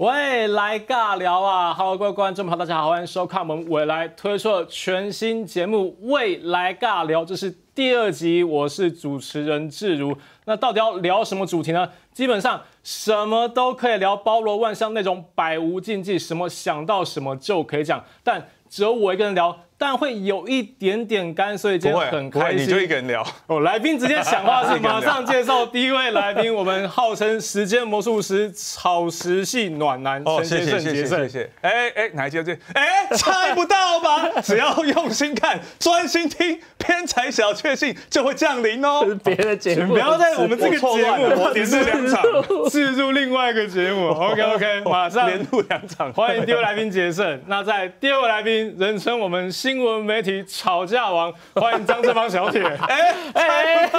未来尬聊啊，Hello，各位观众朋友，大家好，欢迎收看我们未来推出的全新节目《未来尬聊》，这是第二集，我是主持人志如。那到底要聊什么主题呢？基本上什么都可以聊，包罗万象那种百无禁忌，什么想到什么就可以讲，但只有我一个人聊。但会有一点点干，所以就会很开心。你就一个人聊哦。来宾直接讲话是 马上介绍第一位来宾，我们号称时间魔术师、草食系暖男陈杰胜。谢谢谢谢。哎哎，哪一节这？哎，猜不到吧？只要用心看、专心听，偏财小确幸就会降临哦。别的节目，不要在我们这个节目连录两场，置入另外一个节目。OK OK，马上连录两场。欢迎第二位来宾杰胜。那在第二位来宾，人称我们新。新闻媒体吵架王，欢迎张志芳小铁。哎哎，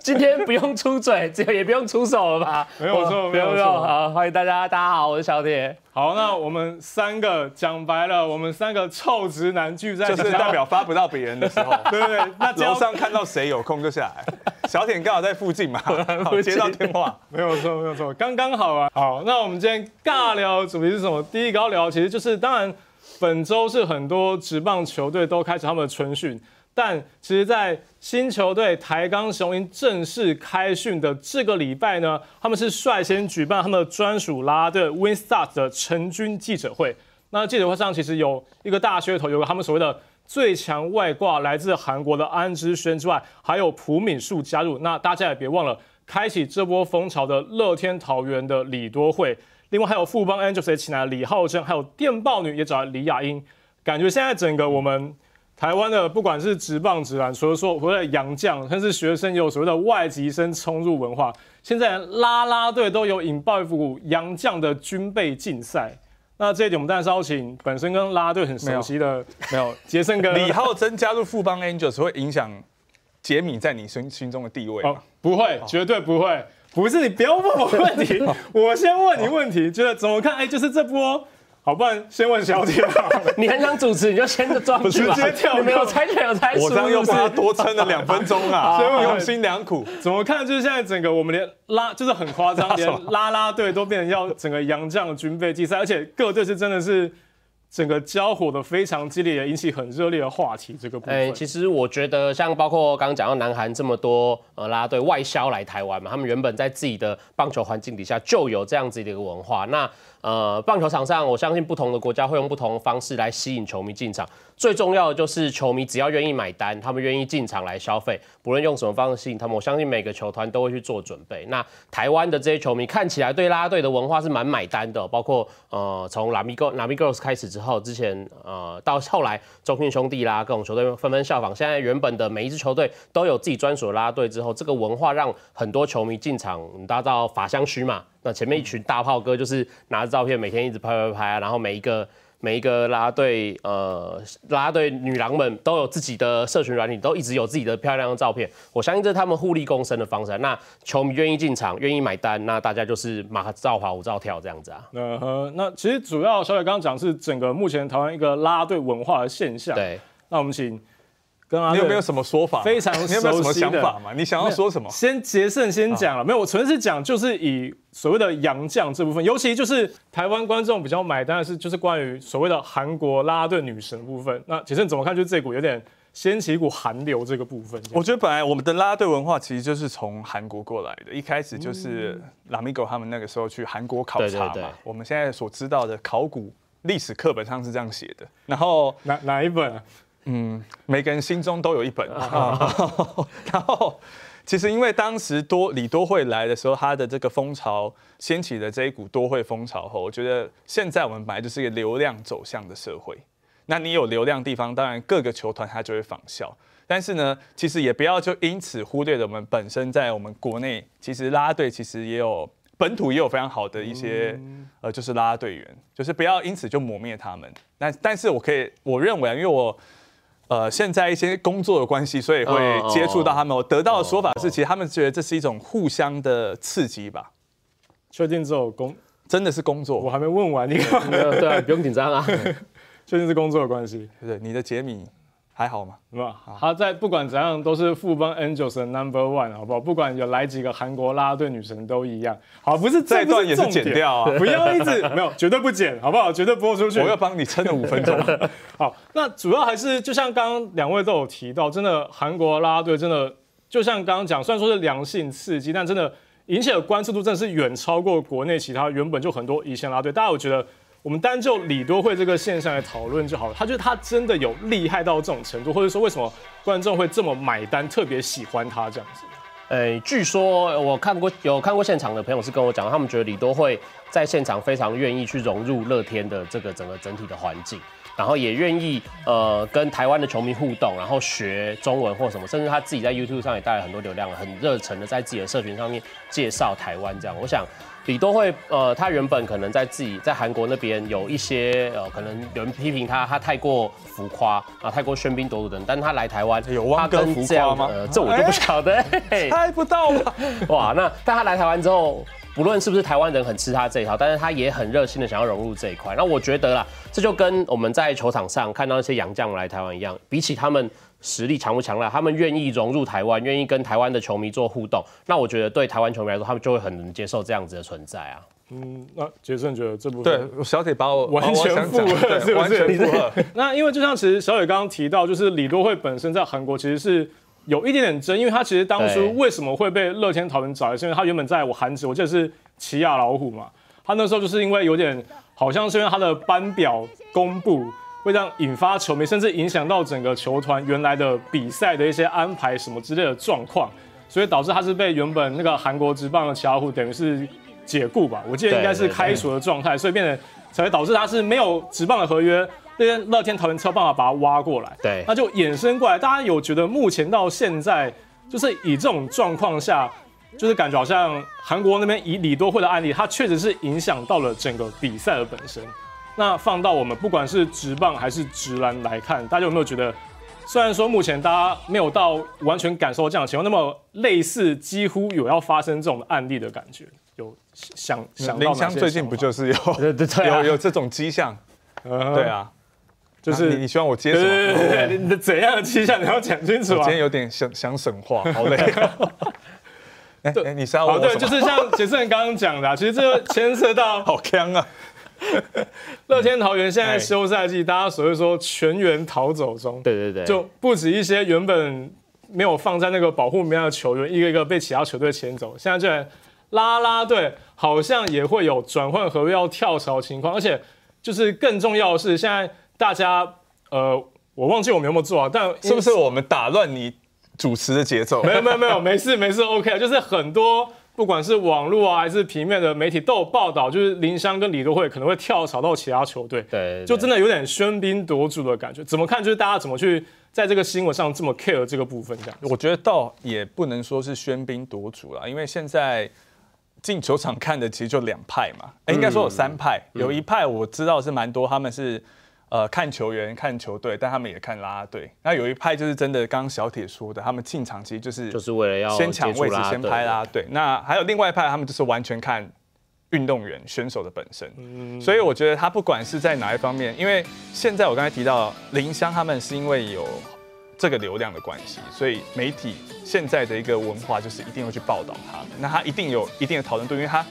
今天不用出嘴，这个也不用出手了吧？没有错，没有错。好，欢迎大家，大家好，我是小铁。好，那我们三个讲白了，我们三个臭直男聚在，就是代表发不到别人的时候，对不对？那楼上看到谁有空就下来。小铁刚好在附近嘛，接到电话，没有错，没有错，刚刚好啊。好，那我们今天尬聊主题是什么？第一个聊其实就是当然。本周是很多职棒球队都开始他们的春训，但其实，在新球队台钢雄鹰正式开训的这个礼拜呢，他们是率先举办他们的专属拉队 Winstart 的成军记者会。那记者会上其实有一个大噱头，有个他们所谓的最强外挂来自韩国的安之轩之外，还有朴敏树加入。那大家也别忘了，开启这波风潮的乐天桃园的李多惠。另外还有富邦 Angels 也请来李浩正，还有电报女也找来李雅英，感觉现在整个我们台湾的不管是直棒直篮，除了说所谓的洋将，甚至学生也有所谓的外籍生冲入文化，现在拉拉队都有引爆一股洋将的军备竞赛。那这一点我们当然是要请本身跟拉拉队很熟悉的没有杰森哥李浩真加入富邦 Angels 会影响杰米在你心心中的地位吗？不会，绝对不会。不是你不要问我问题，我先问你问题，觉得怎么看？哎，就是这波，好，不然先问小铁。你很想主持，你就先装直接跳，没有猜拳有猜输，我刚又帮他多撑了两分钟啊，用心良苦。怎么看？就是现在整个我们连拉就是很夸张，连 拉拉队都变成要整个洋将军备竞赛，而且各队是真的是。整个交火的非常激烈，也引起很热烈的话题。这个部分，哎，其实我觉得，像包括刚刚讲到南韩这么多呃拉队外销来台湾嘛，他们原本在自己的棒球环境底下就有这样子的一个文化。那呃，棒球场上，我相信不同的国家会用不同的方式来吸引球迷进场。最重要的就是球迷只要愿意买单，他们愿意进场来消费，不论用什么方式吸引他们，我相信每个球团都会去做准备。那台湾的这些球迷看起来对拉队的文化是蛮买单的，包括呃从拉米哥拉米 girls 开始之后，之前呃到后来中信兄弟啦各种球队纷纷效仿，现在原本的每一支球队都有自己专属的拉队之后，这个文化让很多球迷进场，大家到法香区嘛。那前面一群大炮哥就是拿着照片，每天一直拍拍拍啊，然后每一个每一个拉队呃拉队女郎们都有自己的社群软体，都一直有自己的漂亮的照片。我相信这是他们互利共生的方式。那球迷愿意进场，愿意买单，那大家就是马照跑，舞照跳这样子啊。嗯哼，那其实主要小伟刚刚讲是整个目前台湾一个拉队文化的现象。对，那我们请。你有没有什么说法？非常你有没有什么想法嘛？你想要说什么？先杰胜先讲了，没有，我纯是讲，就是以所谓的洋将这部分，尤其就是台湾观众比较买单的是，就是关于所谓的韩国拉拉队女神部分。那杰胜怎么看？就是这股有点掀起一股韩流这个部分。我觉得本来我们的拉拉队文化其实就是从韩国过来的，一开始就是拉米狗他们那个时候去韩国考察嘛。我们现在所知道的考古历史课本上是这样写的。然后哪哪一本？嗯，每个人心中都有一本。然后，其实因为当时多李多惠来的时候，他的这个风潮掀起的这一股多惠风潮后，我觉得现在我们本来就是一个流量走向的社会。那你有流量地方，当然各个球团他就会仿效。但是呢，其实也不要就因此忽略了我们本身在我们国内，其实拉拉队其实也有本土也有非常好的一些呃，就是拉拉队员，就是不要因此就磨灭他们。那但是我可以我认为啊，因为我。呃，现在一些工作的关系，所以会接触到他们。我得到的说法是，其实他们觉得这是一种互相的刺激吧。确定之后工真的是工作，我还没问完，你对，不用紧张啊。确定是工作的关系，对，你的杰米还好吗？有没有？他在不管怎样都是富邦 Angels 的 Number One，好不好？不管有来几个韩国啦啦队女神都一样。好，不是这一段也是剪掉啊，不要一直没有，绝对不剪，好不好？绝对播出去。我要帮你撑了五分钟。好，那主要还是就像刚刚两位都有提到，真的韩国啦啦队真的就像刚刚讲，虽然说是良性刺激，但真的引起的关注度真的是远超过国内其他原本就很多一线啦啦队。大家有觉得？我们单就李多惠这个现象来讨论就好了。他觉得他真的有厉害到这种程度，或者说为什么观众会这么买单，特别喜欢他这样子？呃，据说我看过有看过现场的朋友是跟我讲，他们觉得李多惠在现场非常愿意去融入乐天的这个整个整体的环境，然后也愿意呃跟台湾的球迷互动，然后学中文或什么，甚至他自己在 YouTube 上也带来很多流量，很热忱的在自己的社群上面介绍台湾这样。我想。李多惠，呃，他原本可能在自己在韩国那边有一些，呃，可能有人批评他，他太过浮夸啊，太过喧宾夺主等，但他来台湾，有汪哥浮夸吗？呃，这我就不晓得，猜不到吧？哇，那但他来台湾之后，不论是不是台湾人很吃他这一套，但是他也很热心的想要融入这一块。那我觉得啦，这就跟我们在球场上看到那些洋将来台湾一样，比起他们。实力强不强大？他们愿意融入台湾，愿意跟台湾的球迷做互动。那我觉得对台湾球迷来说，他们就会很能接受这样子的存在啊。嗯，那杰森觉得这部分对小铁把我完全符合，是不是？符合。那因为就像其实小铁刚刚提到，就是李多惠本身在韩国其实是有一点点争，因为他其实当初为什么会被乐天桃园找来，是因为他原本在我韩职，我记得是奇亚老虎嘛。他那时候就是因为有点好像是因为他的班表公布。会让引发球迷，甚至影响到整个球团原来的比赛的一些安排什么之类的状况，所以导致他是被原本那个韩国职棒的奇亚虎等于是解雇吧，我记得应该是开除的状态，所以变成才会导致他是没有职棒的合约，那些乐天桃园才有办法把他挖过来，对，那就衍生过来，大家有觉得目前到现在就是以这种状况下，就是感觉好像韩国那边以李多惠的案例，它确实是影响到了整个比赛的本身。那放到我们不管是直棒还是直篮来看，大家有没有觉得，虽然说目前大家没有到完全感受这样的情况，那么类似几乎有要发生这种案例的感觉，有想想到林香最近不就是有 有有这种迹象？对啊，就是你希望我接什么？你的怎样的迹象你要讲清楚啊！今天有点想想省话，好累。哎，你是要我？对，就是像杰森刚刚讲的，其实这牵涉到好坑啊。乐天桃园现在休赛季，大家所谓说全员逃走中，对对对，就不止一些原本没有放在那个保护名单的球员，一个一个被其他球队牵走。现在就连拉拉队好像也会有转换合约要跳槽情况，而且就是更重要的是，现在大家呃，我忘记我们有没有做啊，但 是不是我们打乱你主持的节奏？没有没有没有，没事没事，OK 就是很多。不管是网络啊，还是平面的媒体都有报道，就是林湘跟李多惠可能会跳槽到其他球队，对，就真的有点喧宾夺主的感觉。怎么看？就是大家怎么去在这个新闻上这么 care 这个部分？这样，我觉得倒也不能说是喧宾夺主了，因为现在进球场看的其实就两派嘛，应该说有三派，有一派我知道是蛮多，他们是。呃，看球员、看球队，但他们也看啦啦队。那有一派就是真的，刚刚小铁说的，他们进场其实就是就是为了要先抢位置、先拍拉拉队。那还有另外一派，他们就是完全看运动员、选手的本身。所以我觉得他不管是在哪一方面，因为现在我刚才提到林湘他们是因为有这个流量的关系，所以媒体现在的一个文化就是一定会去报道他们。那他一定有一定的讨论度，因为他。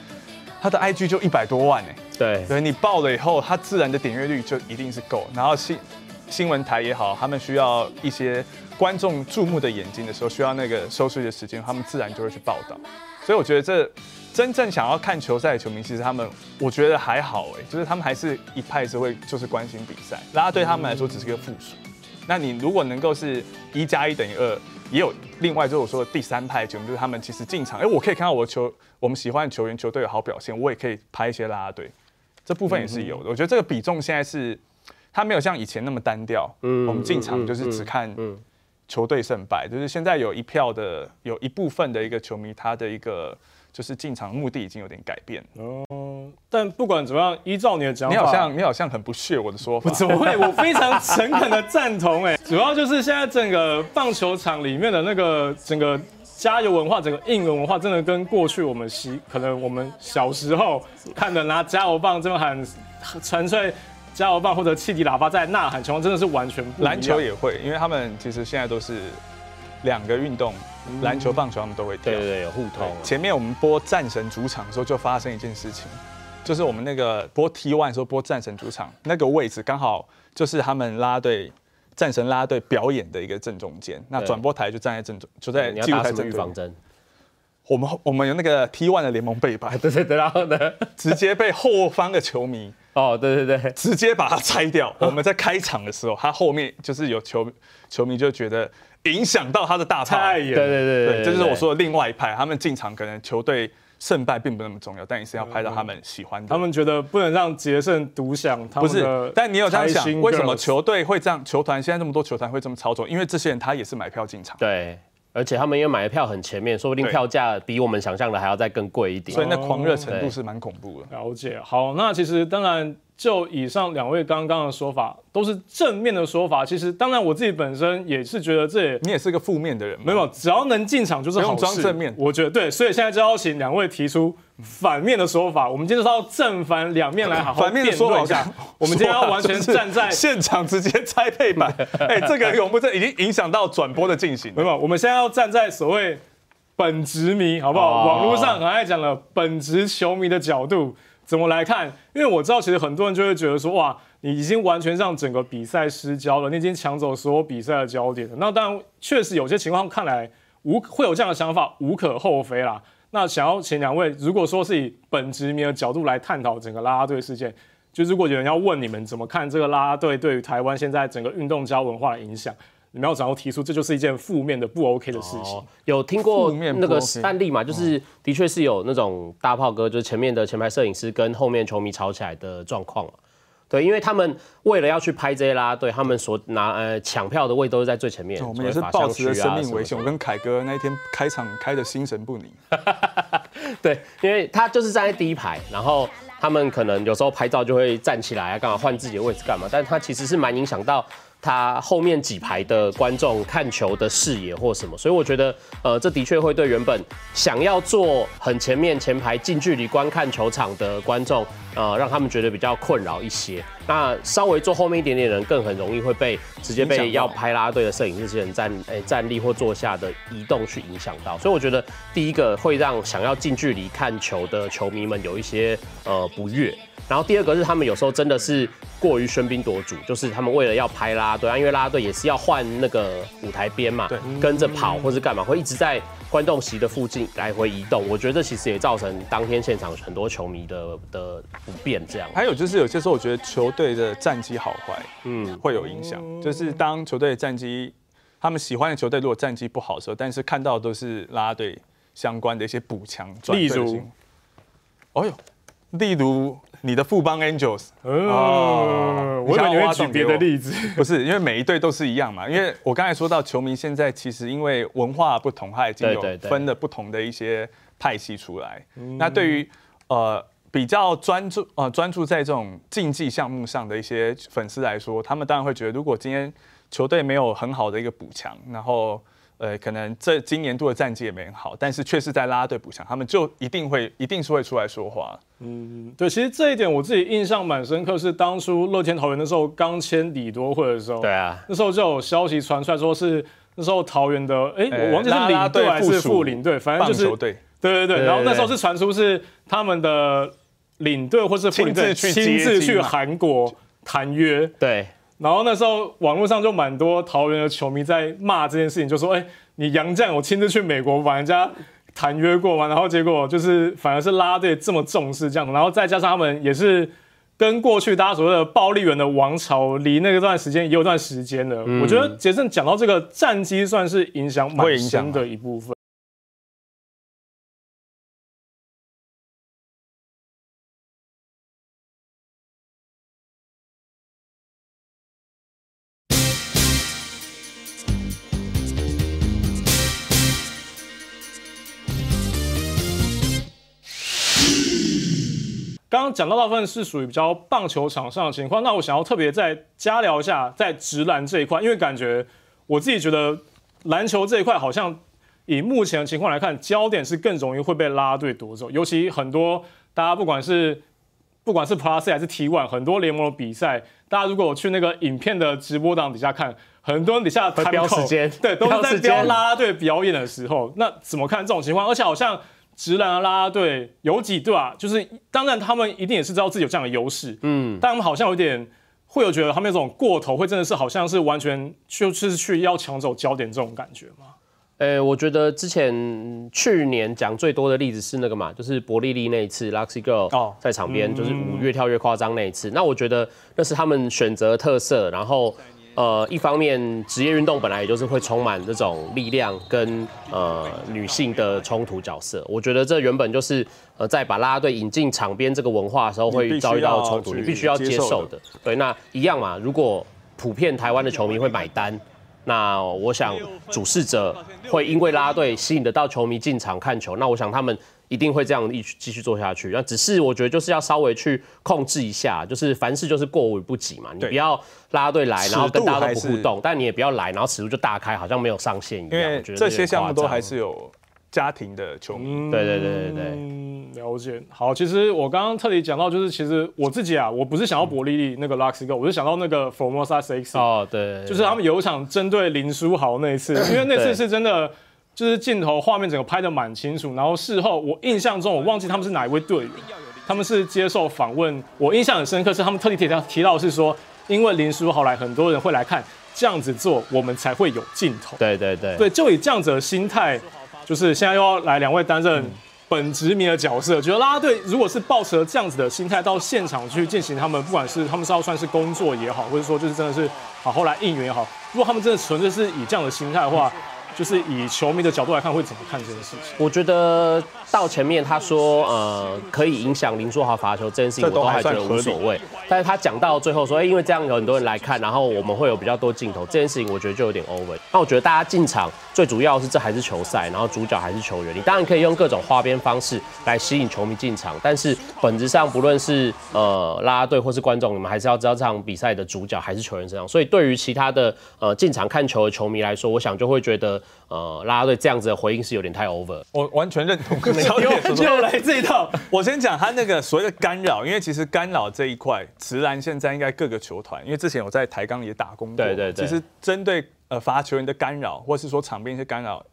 他的 IG 就一百多万哎，对，对你报了以后，他自然的点阅率就一定是够。然后新新闻台也好，他们需要一些观众注目的眼睛的时候，需要那个收视的时间，他们自然就会去报道。所以我觉得这真正想要看球赛的球迷，其实他们我觉得还好哎，就是他们还是一派是会就是关心比赛，拉对他们来说只是个附属。那你如果能够是一加一等于二。也有另外就是我说的第三派球员，就是他们其实进场，哎，我可以看到我的球，我们喜欢的球员球队有好表现，我也可以拍一些拉拉队，这部分也是有的。我觉得这个比重现在是，他没有像以前那么单调。嗯，我们进场就是只看球队胜败，就是现在有一票的，有一部分的一个球迷，他的一个。就是进场目的已经有点改变哦，但不管怎么样，依照你的讲法，你好像你好像很不屑我的说法，怎么会？我非常诚恳的赞同哎，主要就是现在整个棒球场里面的那个整个加油文化，整个应援文化，真的跟过去我们习可能我们小时候看的拿加油棒这么喊，纯粹加油棒或者汽笛喇叭在呐喊情况，真的是完全不一样。篮球也会，因为他们其实现在都是两个运动，篮球、棒球他们都会跳。对对对，有互通。前面我们播战神主场的时候，就发生一件事情，就是我们那个播 T one 的时候播战神主场那个位置，刚好就是他们拉队战神拉队表演的一个正中间。那对转播台就站在正中，就在记录台正中。针？我们我们有那个 T one 的联盟背板，对对对，然后呢？直接被后方的球迷哦，对对对，直接把它拆掉。我们在开场的时候，他后面就是有球球迷就觉得影响到他的大炮，太严对对对对，这就是我说的另外一派，他们进场可能球队胜败并不那么重要，但你是要拍到他们喜欢的。他们觉得不能让杰胜独享他不是，但你有这样想为什么球队会这样？球团现在这么多球团会这么操作？因为这些人他也是买票进场，对，而且他们因为买的票很前面，说不定票价比我们想象的还要再更贵一点。所以那狂热程度是蛮恐怖的。了解。好，那其实当然，就以上两位刚刚的说法，都是正面的说法。其实，当然我自己本身也是觉得这也你也是个负面的人嘛，没有，只要能进场就是好不用正面我觉得对，所以现在就要请两位提出反面的说法。我们今天就是要正反两面来好好 反面的辩说法论一下。我们今天要完全站在 现场直接拆配板，哎，这个永不这已经影响到转播的进行没。有，我们现在要站在所谓本职迷，好不好？哦网络上很爱讲了本职球迷的角度怎么来看？因为我知道，其实很多人就会觉得说，哇，你已经完全让整个比赛失焦了，你已经抢走所有比赛的焦点了。那当然，确实有些情况看来无会有这样的想法，无可厚非啦。那想要请两位，如果说是以本职迷的角度来探讨整个啦啦队事件，就如果有人要问你们怎么看这个啦啦队对于台湾现在整个运动交文化的影响，你们要怎样提出这就是一件负面的不 OK 的事情。哦，有听过那个案例嘛？就是的确是有那种大炮哥，就是前面的前排摄影师跟后面球迷吵起来的状况嘛。对，因为他们为了要去拍这些啦啦队，他们所拿呃抢票的位都是在最前面，我们也是抱持着生命危险。我跟凯哥那一天开场开的心神不宁，对，因为他就是站在第一排，然后他们可能有时候拍照就会站起来啊，干嘛换自己的位置干嘛？但他其实是蛮影响到他后面几排的观众看球的视野或什么，所以我觉得，呃，这的确会对原本想要坐很前面前排近距离观看球场的观众，呃，让他们觉得比较困扰一些。那稍微坐后面一点点的人，更很容易会被直接被要拍拉队的摄影这些人站诶、站立或坐下的移动去影响到，所以我觉得第一个会让想要近距离看球的球迷们有一些呃不悦，然后第二个是他们有时候真的是过于喧宾夺主，就是他们为了要拍拉啦队啊，因为拉拉队也是要换那个舞台边嘛，对。跟着跑或是干嘛，会一直在观众席的附近来回移动，我觉得这其实也造成当天现场很多球迷的的不便这样。还有就是有些时候我觉得球队的战绩好坏嗯，会有影响，就是当球队的战绩，他们喜欢的球队如果战绩不好的时候，但是看到的都是拉拉队相关的一些补强例如？新闻哦哟，例如你的富邦 Angels，哦，我以为你会举别的例子。不是，因为每一队都是一样嘛。因为我刚才说到，球迷现在其实因为文化不同，他已经有分了不同的一些派系出来。那对于呃比较专注呃专注在这种竞技项目上的一些粉丝来说，他们当然会觉得，如果今天球队没有很好的一个补强，然后呃可能这今年度的战绩也没很好，但是却是在啦啦队补强，他们就一定会一定是会出来说话。嗯对，其实这一点我自己印象蛮深刻，是当初乐天桃园的时候刚签李多会的时候，对啊，那时候就有消息传出来说是那时候桃园的，哎、呃我忘记是领队还是副领队，反正就是对对对，对然后那时候是传出是他们的领队或是副领队亲自去韩国谈约，对，然后那时候网络上就蛮多桃园的球迷在骂这件事情，就说：“哎、你杨绛有亲自去美国把人家谈约过吗？”然后结果就是反而是拉队这么重视这样，然后再加上他们也是跟过去大家所谓的暴力员的王朝离那个段时间也有段时间了。我觉得杰森讲到这个战绩，算是影响蛮深的一部分。刚刚讲到大部分是属于比较棒球场上的情况，那我想要特别再加聊一下在直篮这一块，因为感觉我自己觉得篮球这一块好像以目前的情况来看，焦点是更容易会被拉队夺走，尤其很多大家不管是不管是 Plus 还是 T One，很多联盟的比赛，大家如果去那个影片的直播档底下看，很多人底下会标时间对，都是在标时间标啦啦队表演的时候，那怎么看这种情况？而且好像直男的啦啦队有几队啊，就是当然他们一定也是知道自己有这样的优势，嗯，但他们好像有点会有觉得他们有种过头，会真的是好像是完全就是去要抢走焦点这种感觉吗？呃，我觉得之前去年讲最多的例子是那个嘛，就是伯利利那一次，Luxy Girl 哦在场边就是舞越跳越夸张那一次。那我觉得那是他们选择特色，然后呃，一方面职业运动本来也就是会充满这种力量跟呃女性的冲突角色。我觉得这原本就是呃在把啦啦队引进场边这个文化的时候会遭遇到冲突，你必须要接受的。对，那一样嘛，如果普遍台湾的球迷会买单。那我想主事者会因为啦啦队吸引得到球迷进场看球，那我想他们一定会这样一继续做下去。那只是我觉得就是要稍微去控制一下，就是凡事就是过犹不及嘛，你不要啦啦队来，然后跟大家都不互动，但你也不要来，然后尺度就大开，好像没有上限一因样。为我觉得这些项目都还是有家庭的球迷。对对对对对。嗯，了解。好，其实我刚刚特地讲到，就是其实我自己啊，我不是想要伯利利那个 Luxigo，我是想到那个 Formosa Six，、哦，对，就是他们有一场针对林书豪那一次，因为那次是真的。就是镜头画面整个拍的蛮清楚，然后事后我印象中我忘记他们是哪一位队员，他们是接受访问，我印象很深刻是他们特地提到提到是说，因为林书豪来，很多人会来看，这样子做我们才会有镜头。对对对对，就以这样子的心态，就是现在又要来两位担任本职迷的角色，觉得啦啦队如果是抱持了这样子的心态到现场去进行他们，不管是他们是要算是工作也好，或者说就是真的是好后来应援也好，如果他们真的纯粹是以这样的心态的话，就是以球迷的角度来看，会怎么看这件事情？我觉得到前面他说呃可以影响林书豪罚球这件事情，都我都还觉得无所谓。但是他讲到最后说，哎、因为这样有很多人来看，然后我们会有比较多镜头，这件事情我觉得就有点 over。那我觉得大家进场最主要是这还是球赛，然后主角还是球员。你当然可以用各种花边方式来吸引球迷进场，但是本质上不论是呃拉拉队或是观众，你们还是要知道这场比赛的主角还是球员身上。所以对于其他的呃进场看球的球迷来说，我想就会觉得呃拉拉队这样子的回应是有点太 over。我完全认同小又。又来这一套，我先讲他那个所谓的干扰，因为其实干扰这一块，直男现在应该各个球团，因为之前我在台钢也打工过，对对对其实针对呃罚球员的干扰，或是说场边一些干扰，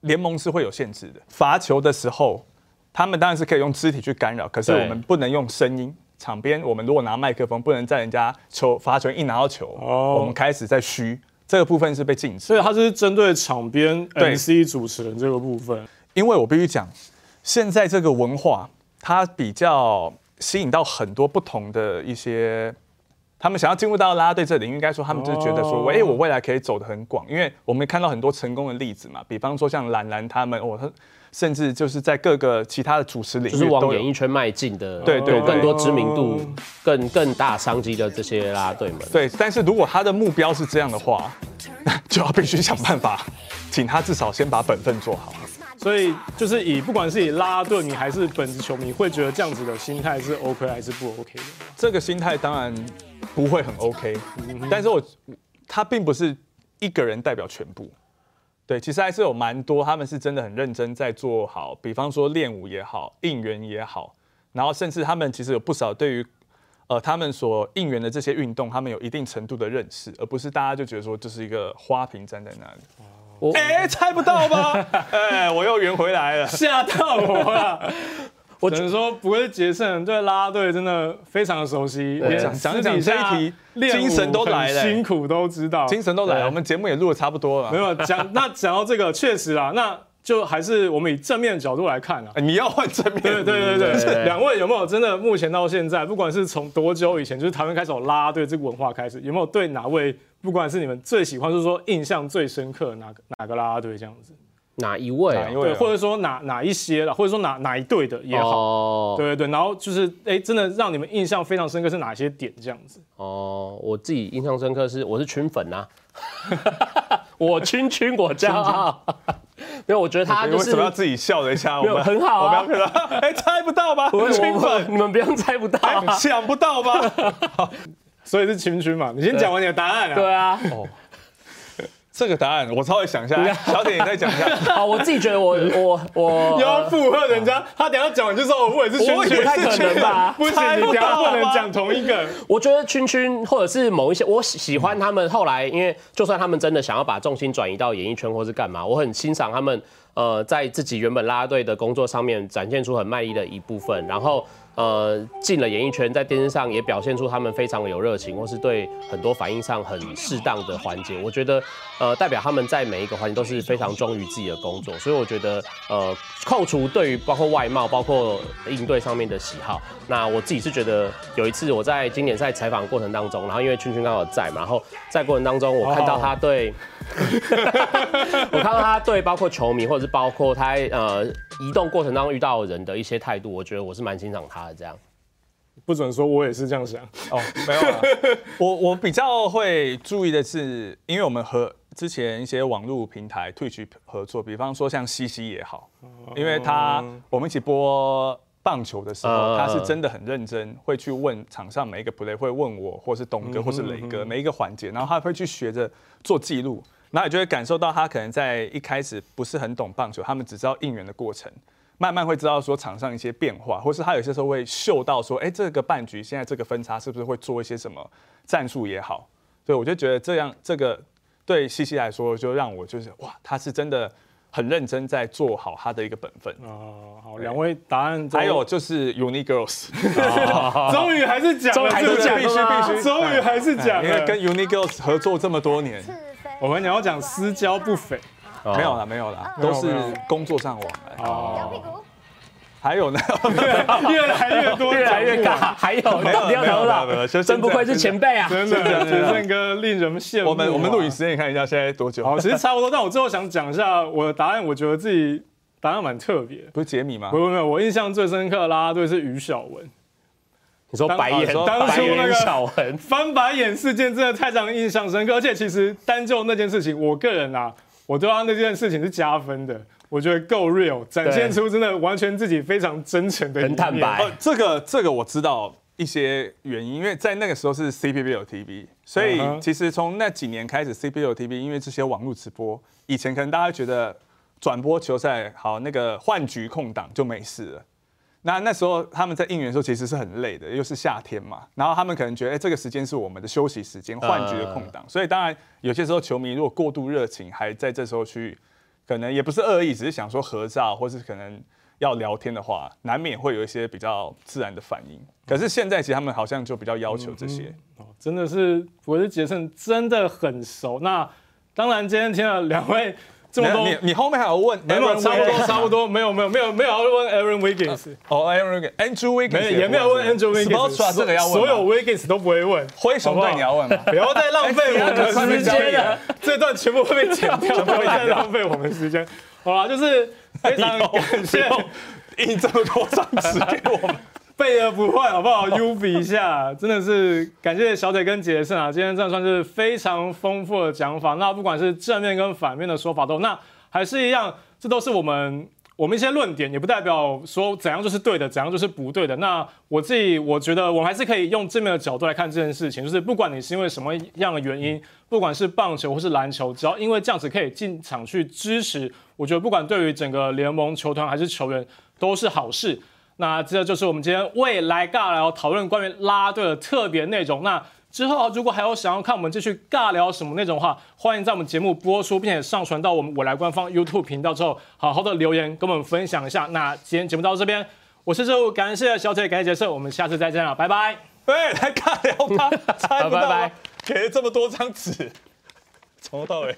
联盟是会有限制的。罚球的时候，他们当然是可以用肢体去干扰，可是我们不能用声音。场边我们如果拿麦克风，不能在人家球罚球员一拿到球，哦我们开始在嘘，这个部分是被禁止。所以他是针对场边对 MC 主持人这个部分。因为我必须讲，现在这个文化它比较吸引到很多不同的一些，他们想要进入到拉拉队这里，应该说他们就觉得说，哦哎、我未来可以走得很广，因为我们看到很多成功的例子嘛，比方说像兰兰他们，哦，他甚至就是在各个其他的主持领就是往。演艺圈迈进的，对对对有更多知名度、更更大商机的这些拉拉队们。对，但是如果他的目标是这样的话，那 就要必须想办法，请他至少先把本分做好。所以就是以不管是以拉拉队迷还是本职球迷，会觉得这样子的心态是 OK 还是不 OK 的？这个心态当然不会很 OK，但是我他并不是一个人代表全部。对，其实还是有蛮多，他们是真的很认真在做好，比方说练舞也好，应援也好，然后甚至他们其实有不少对于呃他们所应援的这些运动，他们有一定程度的认识，而不是大家就觉得说这是一个花瓶站在那里。我哎、猜不到吧？哎，我又圆回来了。吓到我了！我只能说，不愧是杰森对啦啦队真的非常的熟悉，连讲讲讲这一下精神都来了辛苦都知道。精神都来了，我们节目也录的差不多了。没有讲，那讲到这个，确实啦，那就还是我们以正面的角度来看啊。哎你要换正面。对对对对两位有没有真的目前到现在，不管是从多久以前，就是台湾开始有啦啦队这个文化开始，有没有对哪位，不管是你们最喜欢，就是说印象最深刻哪个哪个啦啦队这样子？哪一位啊哪一？位对，或者说哪哪一些了，或者说哪哪一队的也好。哦对对对，然后就是哎，真的让你们印象非常深刻是哪些点这样子？哦，我自己印象深刻是我是群粉呐，我群群我骄傲。没有，我觉得他就是为什么要自己笑了一下？我们很好啊我们要看到，哎，猜不到吧？我我群粉，你们不用猜不到想不到吧？所以是群群嘛，你先讲完你的答案啊。对啊，这个答案我稍微想一下，小铁你再讲一下。好，我自己觉得我我我 要附和人家，他等下讲完就说我也是圈圈，我也是不太可能吧 不行，你等下不能讲同一个。我觉得圈圈或者是某一些，我喜喜欢他们后来，因为就算他们真的想要把重心转移到演艺圈或是干嘛，我很欣赏他们呃在自己原本啦啦队的工作上面展现出很卖力的一部分，然后呃进了演艺圈，在电视上也表现出他们非常有热情，或是对很多反应上很适当的环节。我觉得呃代表他们在每一个环节都是非常忠于自己的工作，所以我觉得呃扣除对于包括外貌、包括应对上面的喜好，那我自己是觉得有一次我在经典赛采访过程当中，然后因为圈圈刚好在嘛，然后在过程当中我看到他对，我看到他对包括球迷或者是包括他呃移动过程当中遇到的人的一些态度，我觉得我是蛮欣赏他的这样。不准说，我也是这样想。哦，没有啊，我我比较会注意的是，因为我们和之前一些网络平台 Twitch 合作，比方说像西西也好，因为他我们一起播棒球的时候，嗯他是真的很认真，会去问场上每一个 play，会问我或是董哥或是磊哥每一个环节，然后他会去学着做记录，然后你就会感受到他可能在一开始不是很懂棒球，他们只知道应援的过程。慢慢会知道说场上一些变化，或是他有些时候会嗅到说，哎、这个半局现在这个分差是不是会做一些什么战术也好，所以我就觉得这样这个对西西来说，就让我就是哇，他是真的很认真在做好他的一个本分。哦，好，两位答案还有就是 Uni Girls，终于还是讲，终于还是讲必须必须，终于还是讲，因为跟 Uni Girls 合作这么多年，我们你要讲私交不菲。哦没有啦没有啦，都是工作上往来。哦，还有呢，越来越多，越来越尬，还有没有到底要聊没有没有没有就到？真不愧是前辈啊！真的，杰森哥令人羡慕啊。我们我们录影时间你看一下，现在多久？好，其实差不多，但我最后想讲一下我的答案，我觉得自己答案蛮特别。不是杰米吗没？有没有，我印象最深刻的啦啦队是于小文，你说白眼，当当初白眼那个小恒，翻白眼事件真的太让人印象深刻，而且其实单就那件事情，我个人啊，我对他那件事情是加分的，我觉得够 real，展现出真的完全自己非常真诚的一面，很坦白。哦，这个这个我知道一些原因，因为在那个时候是 CPBL TV，所以嗯哼。其实从那几年开始，CPBL TV 因为这些网络直播，以前可能大家觉得转播球赛好那个换局空档就没事了。那那时候他们在应援的时候其实是很累的，又是夏天嘛，然后他们可能觉得，哎、这个时间是我们的休息时间，换局的空档，所以当然有些时候球迷如果过度热情，还在这时候去，可能也不是恶意，只是想说合照，或是可能要聊天的话，难免会有一些比较自然的反应。可是现在其实他们好像就比较要求这些，哦真的是我是杰森真的很熟。那当然今天听了两位这么多你。你后面还有问没有，差不多，差不多，没有，没有，没有，没有要问 Aaron Wiggins，哦，Aaron Wiggins、Andrew Wiggins 没有，也没有问 Andrew Wiggins，Spoelstra 这个要问所有 Wiggins 都不会问。灰熊队你要问吗？不要再浪费我们的时间了，这段全部会被剪掉，不要再 浪费我们时间。好了，就是非常感谢印这么多张纸给我们。备而不患，好不好？U 比一下，真的是感谢小铁跟杰森啊，今天这样算是非常丰富的讲法。那不管是正面跟反面的说法都，那还是一样，这都是我们我们一些论点，也不代表说怎样就是对的，怎样就是不对的。那我自己我觉得我们还是可以用正面的角度来看这件事情，就是不管你是因为什么样的原因，不管是棒球或是篮球，只要因为这样子可以进场去支持，我觉得不管对于整个联盟球团还是球员都是好事。那这就是我们今天未来尬聊讨论关于啦啦队的特别内容。那之后如果还有想要看我们继续尬聊什么内容的话，欢迎在我们节目播出并且上传到我们未来官方 YouTube 频道之后，好好的留言跟我们分享一下。那今天节目到这边，我是周五，感谢小铁，感谢杰森，我们下次再见了，拜拜。对，来尬聊吧，猜不到拜拜吗，给了这么多张纸，从头到尾。